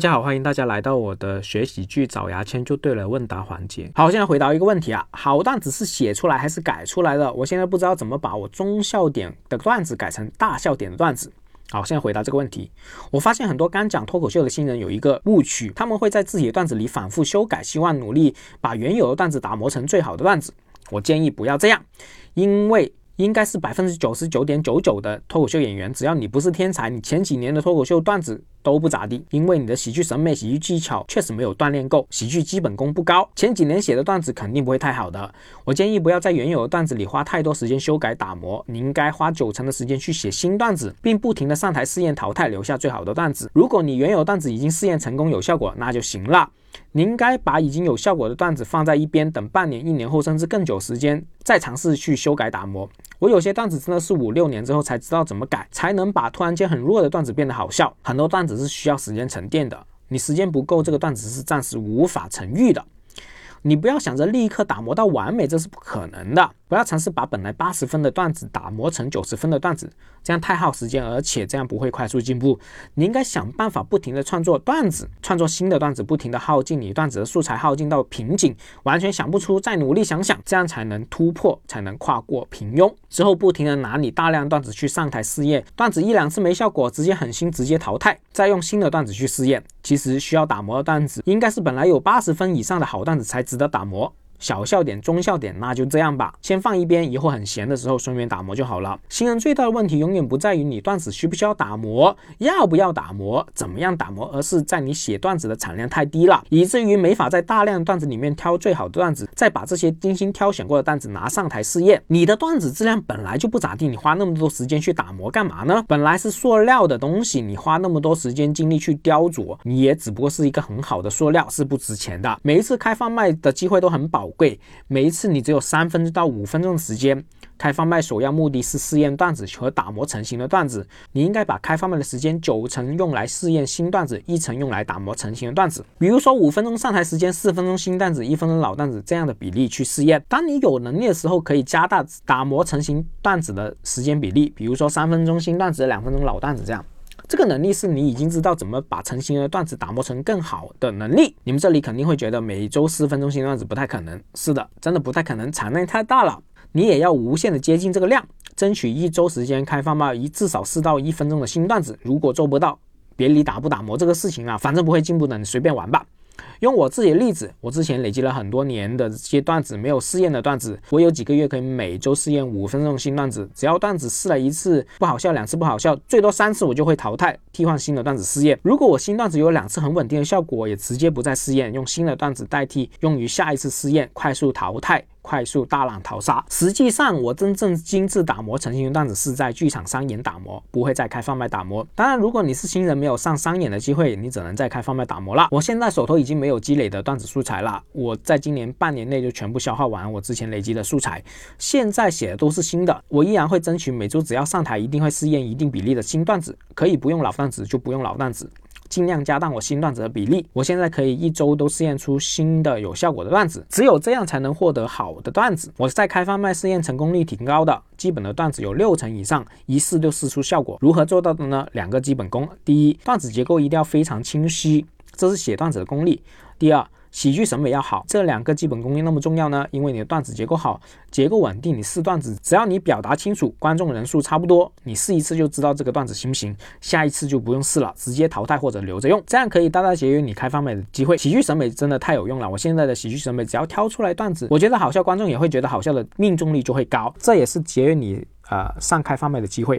大家好，欢迎大家来到我的学喜剧找牙签就对了问答环节。好，现在回答一个问题啊，好段子是写出来还是改出来的？我现在不知道怎么把我中笑点的段子改成大笑点的段子。好，现在回答这个问题。我发现很多刚讲脱口秀的新人有一个误区，他们会在自己的段子里反复修改，希望努力把原有的段子打磨成最好的段子。我建议不要这样，因为。应该是百分之九十九点九九的脱口秀演员，只要你不是天才，你前几年的脱口秀段子都不咋地，因为你的喜剧审美、喜剧技巧确实没有锻炼够，喜剧基本功不高，前几年写的段子肯定不会太好的。我建议不要在原有的段子里花太多时间修改打磨，你应该花九成的时间去写新段子，并不停的上台试验淘汰，留下最好的段子。如果你原有段子已经试验成功有效果，那就行了。你应该把已经有效果的段子放在一边，等半年、一年后，甚至更久时间，再尝试去修改打磨。我有些段子真的是五六年之后才知道怎么改，才能把突然间很弱的段子变得好笑。很多段子只是需要时间沉淀的，你时间不够，这个段子是暂时无法成玉的。你不要想着立刻打磨到完美，这是不可能的。不要尝试把本来八十分的段子打磨成九十分的段子，这样太耗时间，而且这样不会快速进步。你应该想办法不停的创作段子，创作新的段子，不停的耗尽你段子的素材，耗尽到瓶颈，完全想不出，再努力想想，这样才能突破，才能跨过平庸。之后不停的拿你大量段子去上台试验，段子一两次没效果，直接狠心直接淘汰，再用新的段子去试验。其实需要打磨的段子，应该是本来有八十分以上的好段子才值得打磨。小笑点、中笑点，那就这样吧，先放一边，以后很闲的时候顺便打磨就好了。新人最大的问题永远不在于你段子需不需要打磨，要不要打磨，怎么样打磨，而是在你写段子的产量太低了，以至于没法在大量段子里面挑最好的段子，再把这些精心挑选过的段子拿上台试验。你的段子质量本来就不咋地，你花那么多时间去打磨干嘛呢？本来是塑料的东西，你花那么多时间精力去雕琢，你也只不过是一个很好的塑料，是不值钱的。每一次开放卖的机会都很宝贵，每一次你只有三分钟到五分钟的时间。开放麦首要目的是试验段子和打磨成型的段子，你应该把开放麦的时间九成用来试验新段子，一成用来打磨成型的段子。比如说五分钟上台时间，四分钟新段子，一分钟老段子这样的比例去试验。当你有能力的时候，可以加大打磨成型段子的时间比例，比如说三分钟新段子，两分钟老段子这样。这个能力是你已经知道怎么把成型的段子打磨成更好的能力。你们这里肯定会觉得每周四分钟新段子不太可能，是的，真的不太可能，产量太大了。你也要无限的接近这个量，争取一周时间开放到一至少四到一分钟的新段子。如果做不到，别理打不打磨这个事情啊，反正不会进步的，你随便玩吧。用我自己的例子，我之前累积了很多年的这些段子，没有试验的段子，我有几个月可以每周试验五分钟新段子。只要段子试了一次不好笑，两次不好笑，最多三次我就会淘汰，替换新的段子试验。如果我新段子有两次很稳定的效果，也直接不再试验，用新的段子代替，用于下一次试验，快速淘汰。快速大浪淘沙。实际上，我真正精致打磨成型的段子是在剧场商演打磨，不会再开放麦打磨。当然，如果你是新人，没有上商演的机会，你只能在开放麦打磨了。我现在手头已经没有积累的段子素材了，我在今年半年内就全部消化完我之前累积的素材，现在写的都是新的。我依然会争取每周只要上台，一定会试验一定比例的新段子，可以不用老段子就不用老段子。尽量加大我新段子的比例，我现在可以一周都试验出新的有效果的段子，只有这样才能获得好的段子。我在开放麦试验成功率挺高的，基本的段子有六成以上，一试就试出效果。如何做到的呢？两个基本功：第一，段子结构一定要非常清晰，这是写段子的功力；第二。喜剧审美要好，这两个基本功那么重要呢？因为你的段子结构好，结构稳定，你试段子，只要你表达清楚，观众人数差不多，你试一次就知道这个段子行不行，下一次就不用试了，直接淘汰或者留着用，这样可以大大节约你开放麦的机会。喜剧审美真的太有用了，我现在的喜剧审美只要挑出来段子，我觉得好笑，观众也会觉得好笑的命中率就会高，这也是节约你呃上开放麦的机会。